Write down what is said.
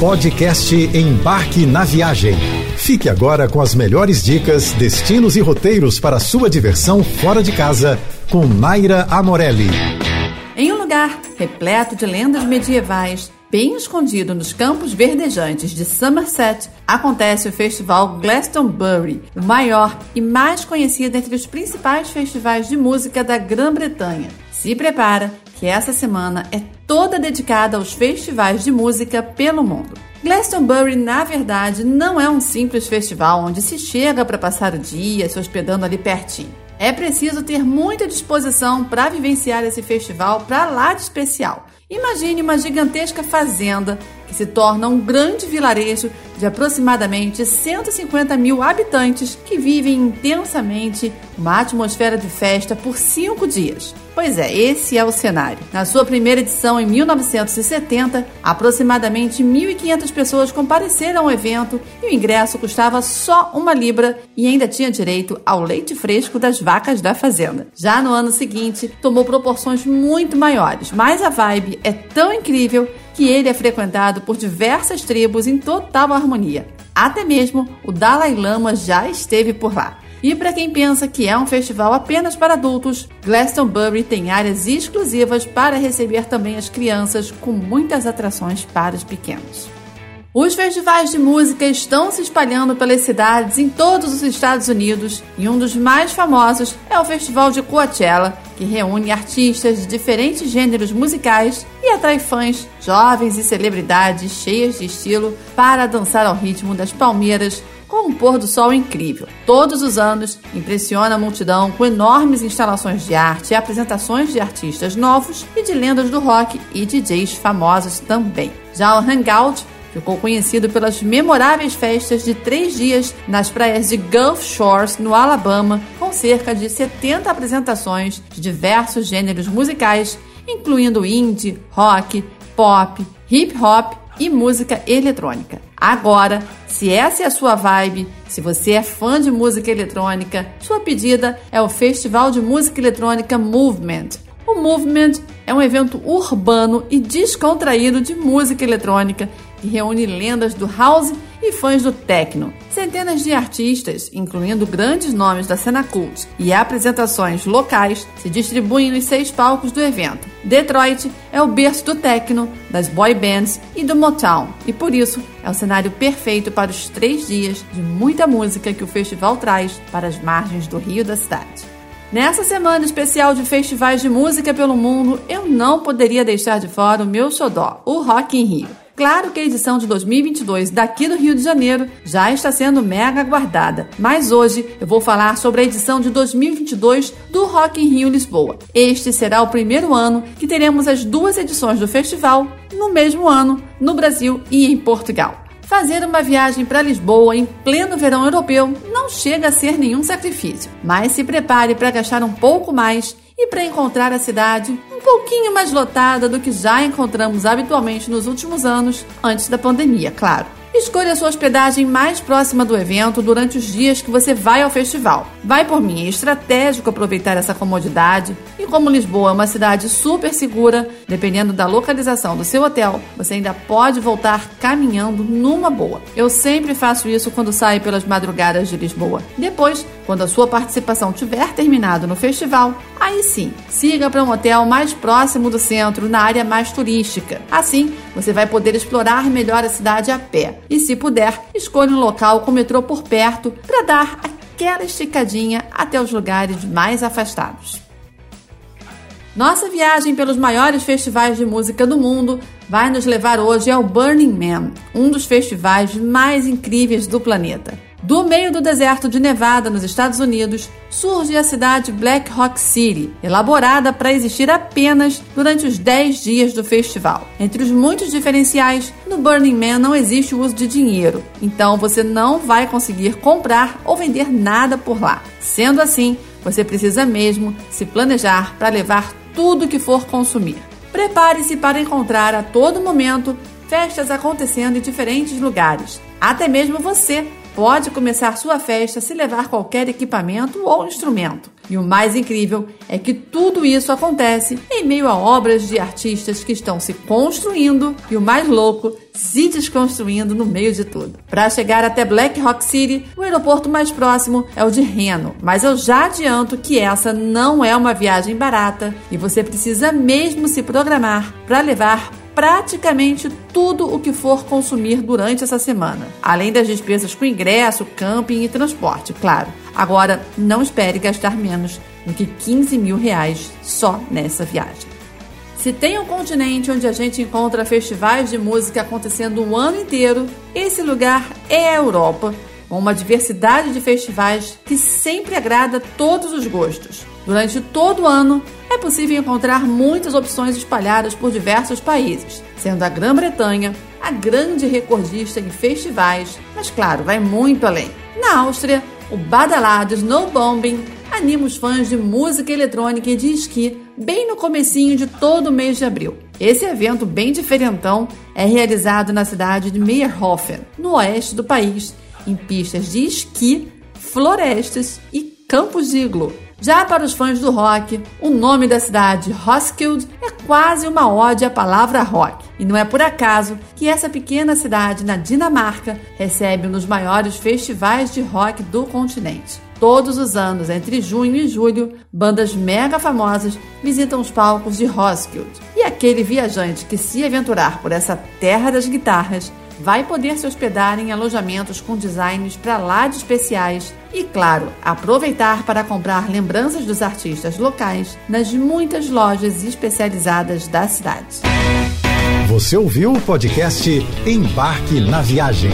Podcast Embarque na Viagem. Fique agora com as melhores dicas, destinos e roteiros para sua diversão fora de casa com Naira Amorelli. Em um lugar repleto de lendas medievais, bem escondido nos campos verdejantes de Somerset, acontece o festival Glastonbury, o maior e mais conhecido entre os principais festivais de música da Grã-Bretanha. Se prepara que essa semana é toda dedicada aos festivais de música pelo mundo. Glastonbury, na verdade, não é um simples festival onde se chega para passar o dia se hospedando ali pertinho. É preciso ter muita disposição para vivenciar esse festival para lá de especial. Imagine uma gigantesca fazenda que se torna um grande vilarejo de aproximadamente 150 mil habitantes que vivem intensamente uma atmosfera de festa por cinco dias. Pois é, esse é o cenário. Na sua primeira edição, em 1970, aproximadamente 1.500 pessoas compareceram ao evento e o ingresso custava só uma libra e ainda tinha direito ao leite fresco das vacas da fazenda. Já no ano seguinte, tomou proporções muito maiores, mas a vibe é tão incrível que ele é frequentado por diversas tribos em total harmonia. Até mesmo o Dalai Lama já esteve por lá. E para quem pensa que é um festival apenas para adultos, Glastonbury tem áreas exclusivas para receber também as crianças, com muitas atrações para os pequenos. Os festivais de música estão se espalhando pelas cidades em todos os Estados Unidos e um dos mais famosos é o Festival de Coachella, que reúne artistas de diferentes gêneros musicais e atrai fãs, jovens e celebridades cheias de estilo para dançar ao ritmo das palmeiras com um pôr do sol incrível. Todos os anos, impressiona a multidão com enormes instalações de arte e apresentações de artistas novos e de lendas do rock e DJs famosos também. Já o Hangout ficou conhecido pelas memoráveis festas de três dias nas praias de Gulf Shores, no Alabama, com cerca de 70 apresentações de diversos gêneros musicais, incluindo indie, rock, pop, hip hop e música eletrônica. Agora, se essa é a sua vibe, se você é fã de música eletrônica, sua pedida é o Festival de Música Eletrônica Movement. O Movement é um evento urbano e descontraído de música eletrônica que reúne lendas do house e fãs do techno. Centenas de artistas, incluindo grandes nomes da cena cult e apresentações locais, se distribuem nos seis palcos do evento. Detroit é o berço do techno, das boy bands e do Motown, e por isso é o cenário perfeito para os três dias de muita música que o festival traz para as margens do rio da cidade. Nessa semana especial de festivais de música pelo mundo, eu não poderia deixar de fora o meu xodó, o Rock in Rio. Claro que a edição de 2022 daqui do Rio de Janeiro já está sendo mega aguardada, mas hoje eu vou falar sobre a edição de 2022 do Rock in Rio Lisboa. Este será o primeiro ano que teremos as duas edições do festival no mesmo ano, no Brasil e em Portugal. Fazer uma viagem para Lisboa em pleno verão europeu não chega a ser nenhum sacrifício, mas se prepare para gastar um pouco mais e para encontrar a cidade pouquinho mais lotada do que já encontramos habitualmente nos últimos anos, antes da pandemia, claro. Escolha sua hospedagem mais próxima do evento durante os dias que você vai ao festival. Vai por mim, é estratégico aproveitar essa comodidade e como Lisboa é uma cidade super segura, dependendo da localização do seu hotel, você ainda pode voltar caminhando numa boa. Eu sempre faço isso quando saio pelas madrugadas de Lisboa. Depois, quando a sua participação tiver terminado no festival, aí sim, siga para um hotel mais próximo do centro, na área mais turística. Assim, você vai poder explorar melhor a cidade a pé e, se puder, escolha um local com metrô por perto para dar aquela esticadinha até os lugares mais afastados. Nossa viagem pelos maiores festivais de música do mundo vai nos levar hoje ao Burning Man, um dos festivais mais incríveis do planeta. Do meio do deserto de Nevada, nos Estados Unidos, surge a cidade Black Rock City, elaborada para existir apenas durante os 10 dias do festival. Entre os muitos diferenciais, no Burning Man não existe o uso de dinheiro, então você não vai conseguir comprar ou vender nada por lá. Sendo assim, você precisa mesmo se planejar para levar tudo que for consumir. Prepare-se para encontrar a todo momento festas acontecendo em diferentes lugares. Até mesmo você pode começar sua festa se levar qualquer equipamento ou instrumento. E o mais incrível é que tudo isso acontece em meio a obras de artistas que estão se construindo e o mais louco, se desconstruindo no meio de tudo. Para chegar até Black Rock City, o aeroporto mais próximo é o de Reno, mas eu já adianto que essa não é uma viagem barata e você precisa mesmo se programar para levar praticamente tudo o que for consumir durante essa semana, além das despesas com ingresso, camping e transporte, claro. Agora, não espere gastar menos do que 15 mil reais só nessa viagem. Se tem um continente onde a gente encontra festivais de música acontecendo o ano inteiro, esse lugar é a Europa, com uma diversidade de festivais que sempre agrada todos os gostos. Durante todo o ano, é possível encontrar muitas opções espalhadas por diversos países, sendo a Grã-Bretanha a grande recordista em festivais, mas claro, vai muito além. Na Áustria, o badalado Snowbombing anima os fãs de música eletrônica e de esqui bem no comecinho de todo o mês de abril. Esse evento bem diferentão é realizado na cidade de Meyerhofen, no oeste do país, em pistas de esqui, florestas e campos de iglu. Já para os fãs do rock, o nome da cidade, Roskilde, é quase uma ode à palavra rock. E não é por acaso que essa pequena cidade na Dinamarca recebe um dos maiores festivais de rock do continente. Todos os anos, entre junho e julho, bandas mega famosas visitam os palcos de Roskilde. E aquele viajante que se aventurar por essa terra das guitarras vai poder se hospedar em alojamentos com designs para lá de especiais e, claro, aproveitar para comprar lembranças dos artistas locais nas muitas lojas especializadas da cidade. Você ouviu o podcast Embarque na Viagem.